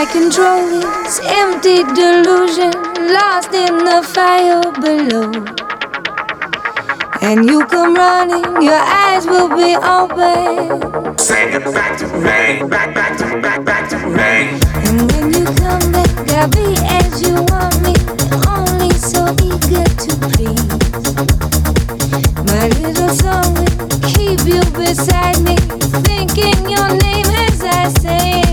I control this empty delusion, lost in the fire below. And you come running, your eyes will be open. Say it back to me, back, back to, back, back to me. And when you come back, I'll be as you want me, only so eager to please. My little song will keep you beside me, thinking your name as I say.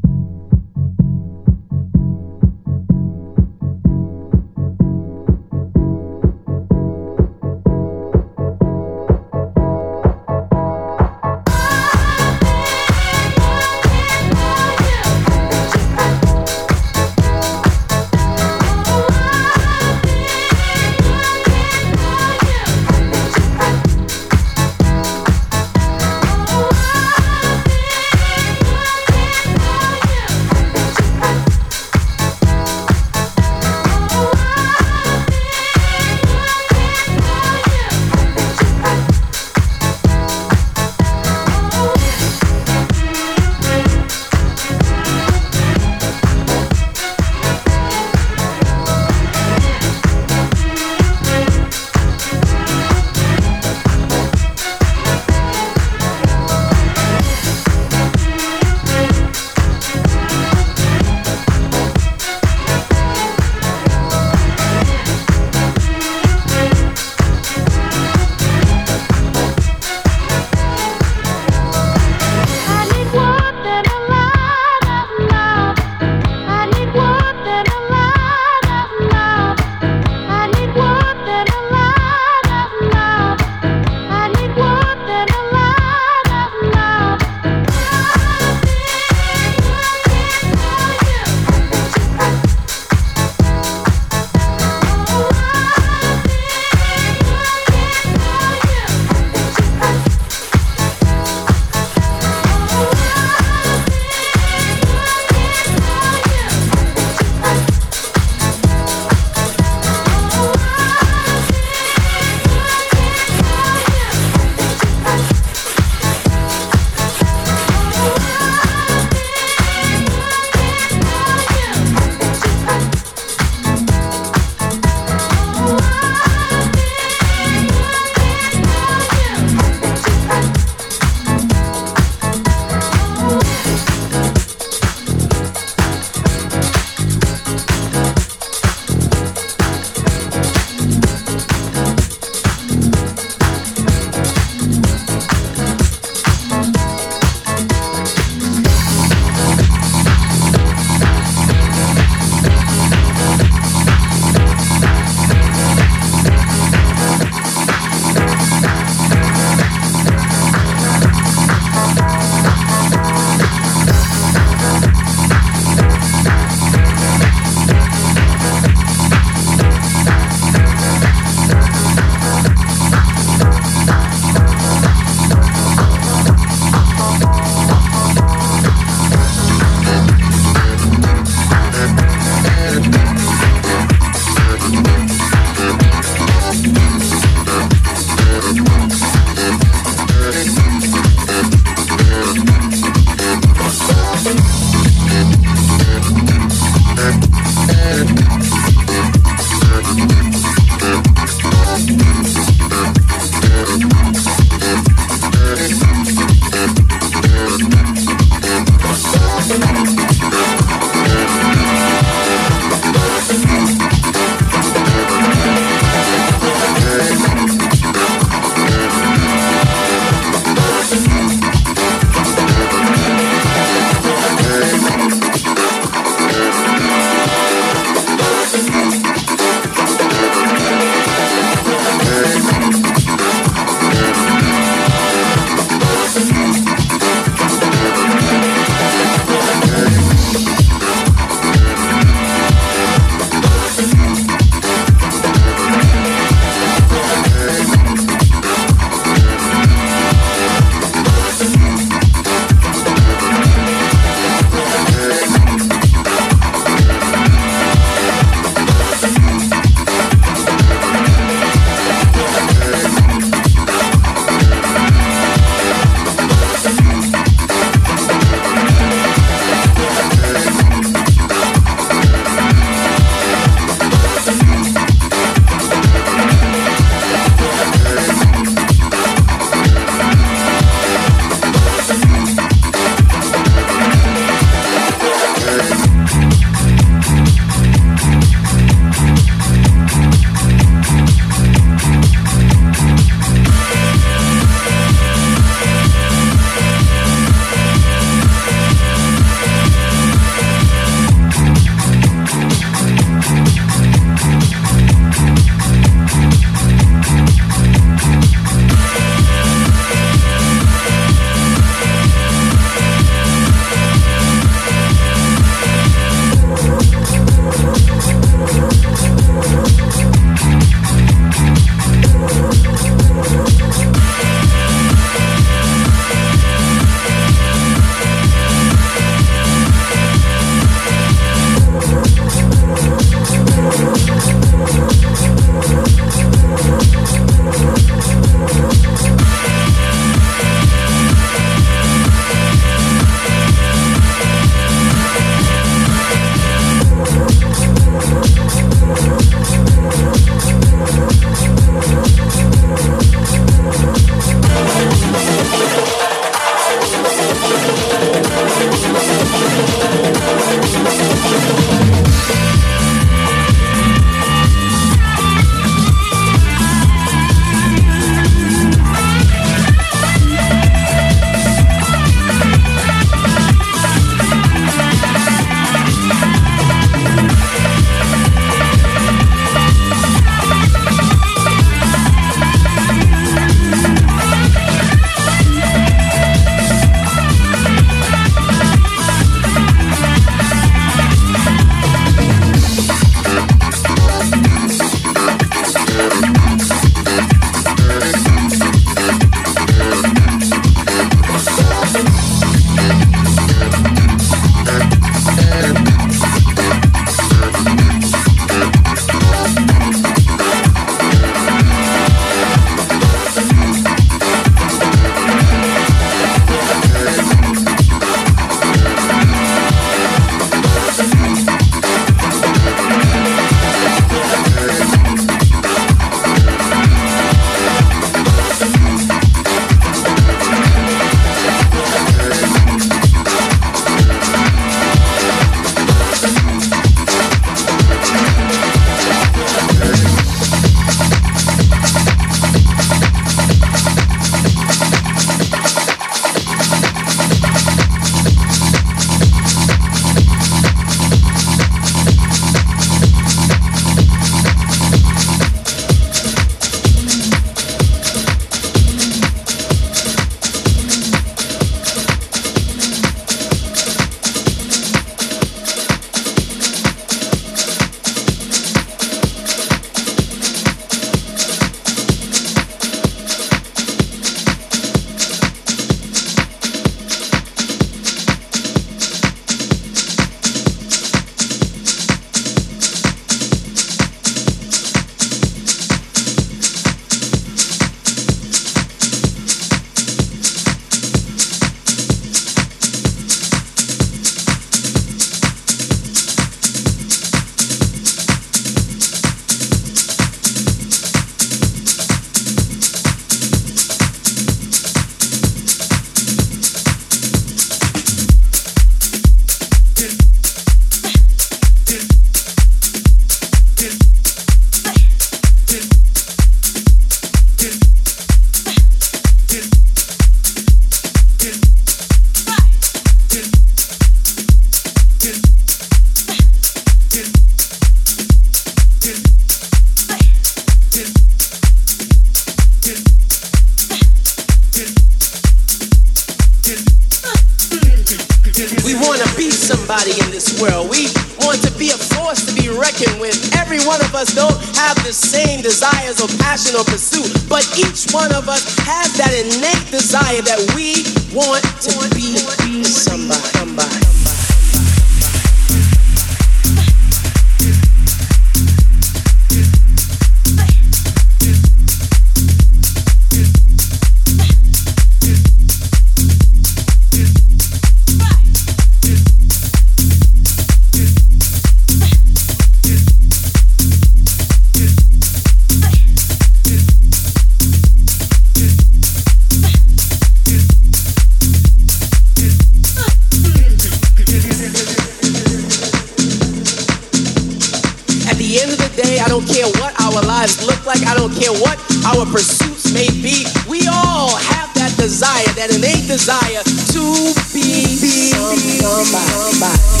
Care what our pursuits may be, we all have that desire, that innate desire to be, be somebody. somebody.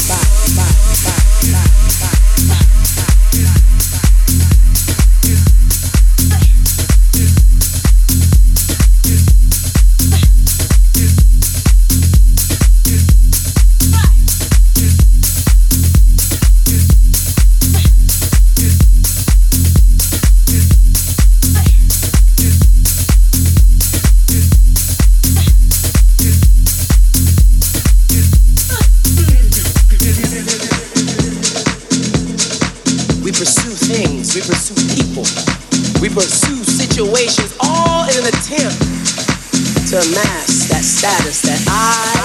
status that I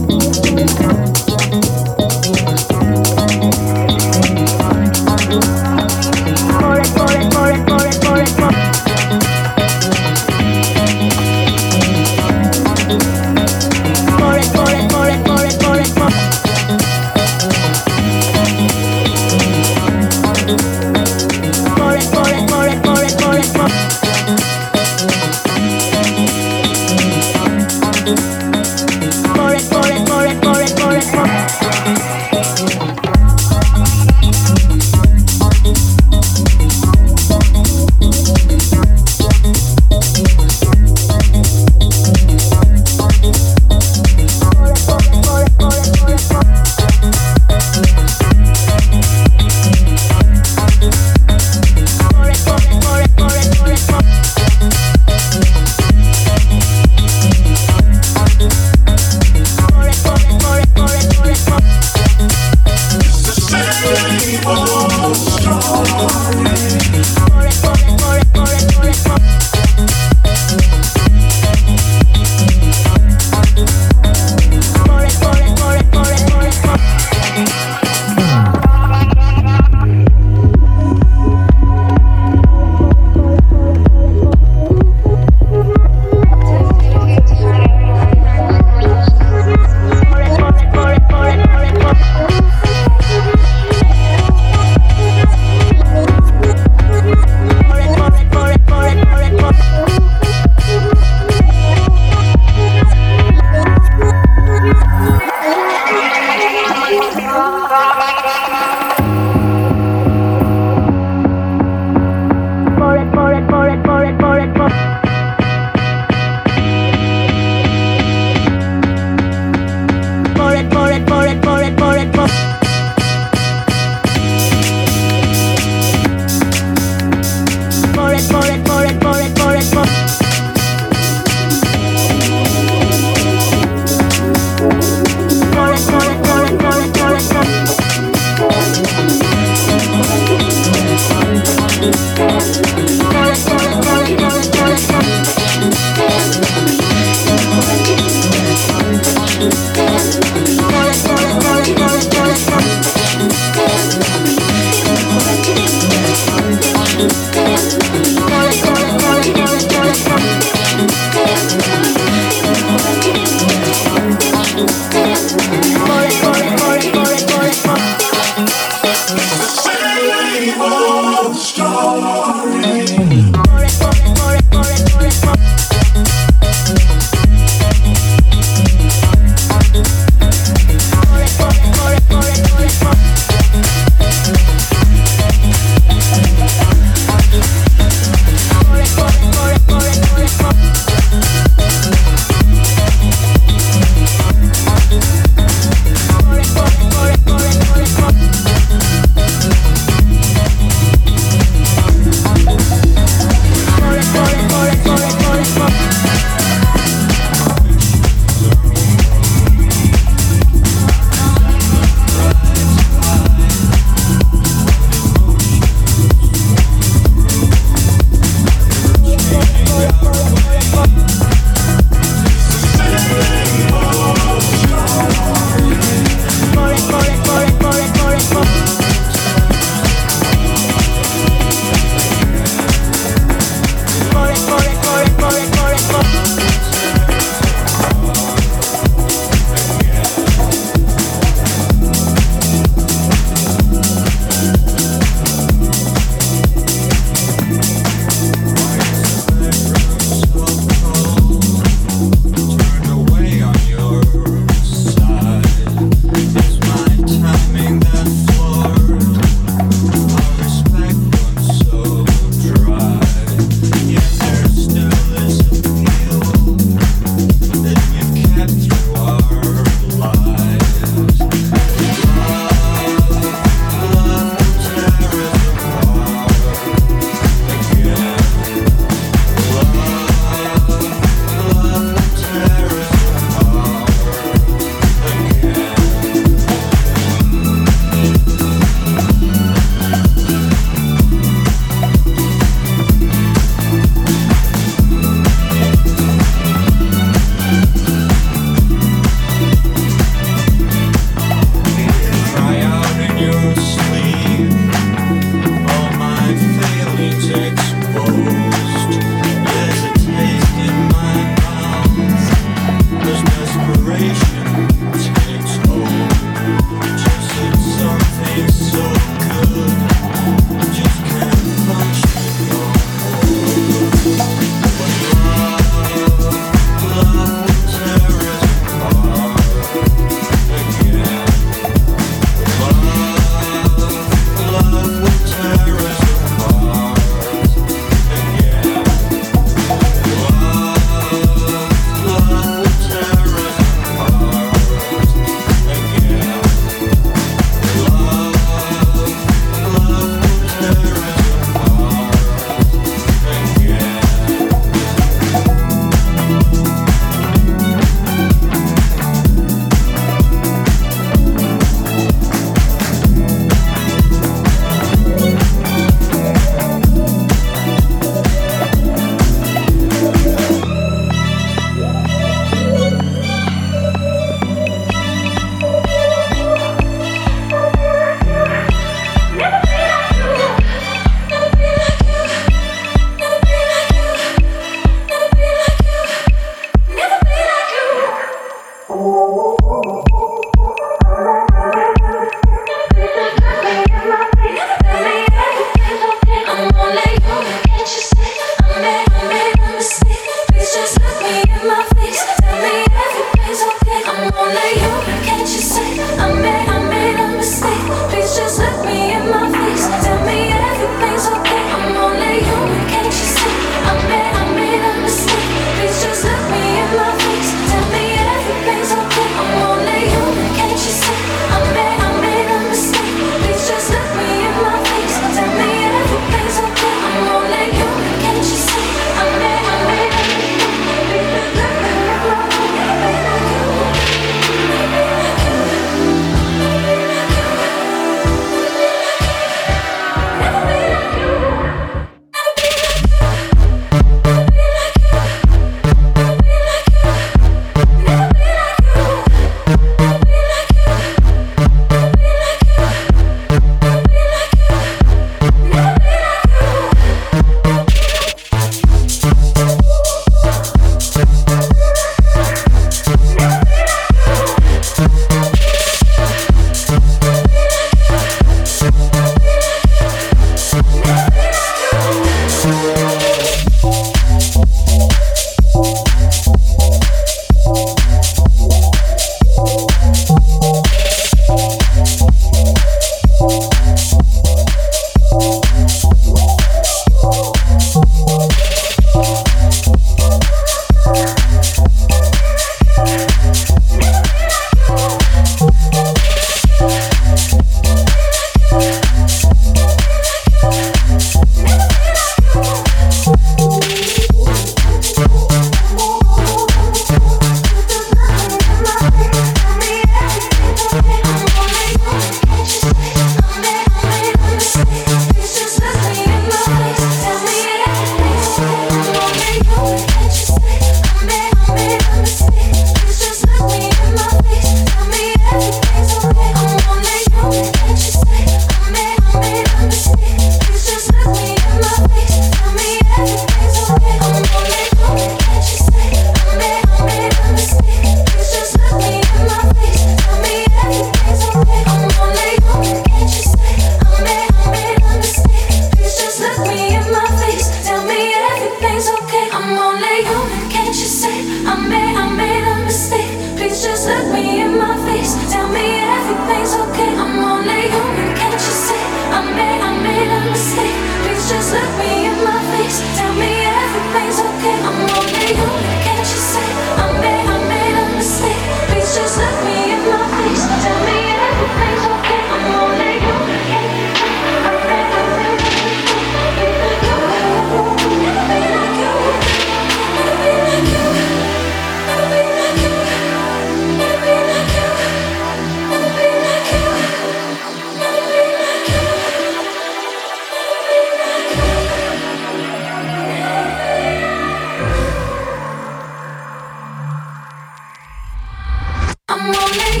Get up.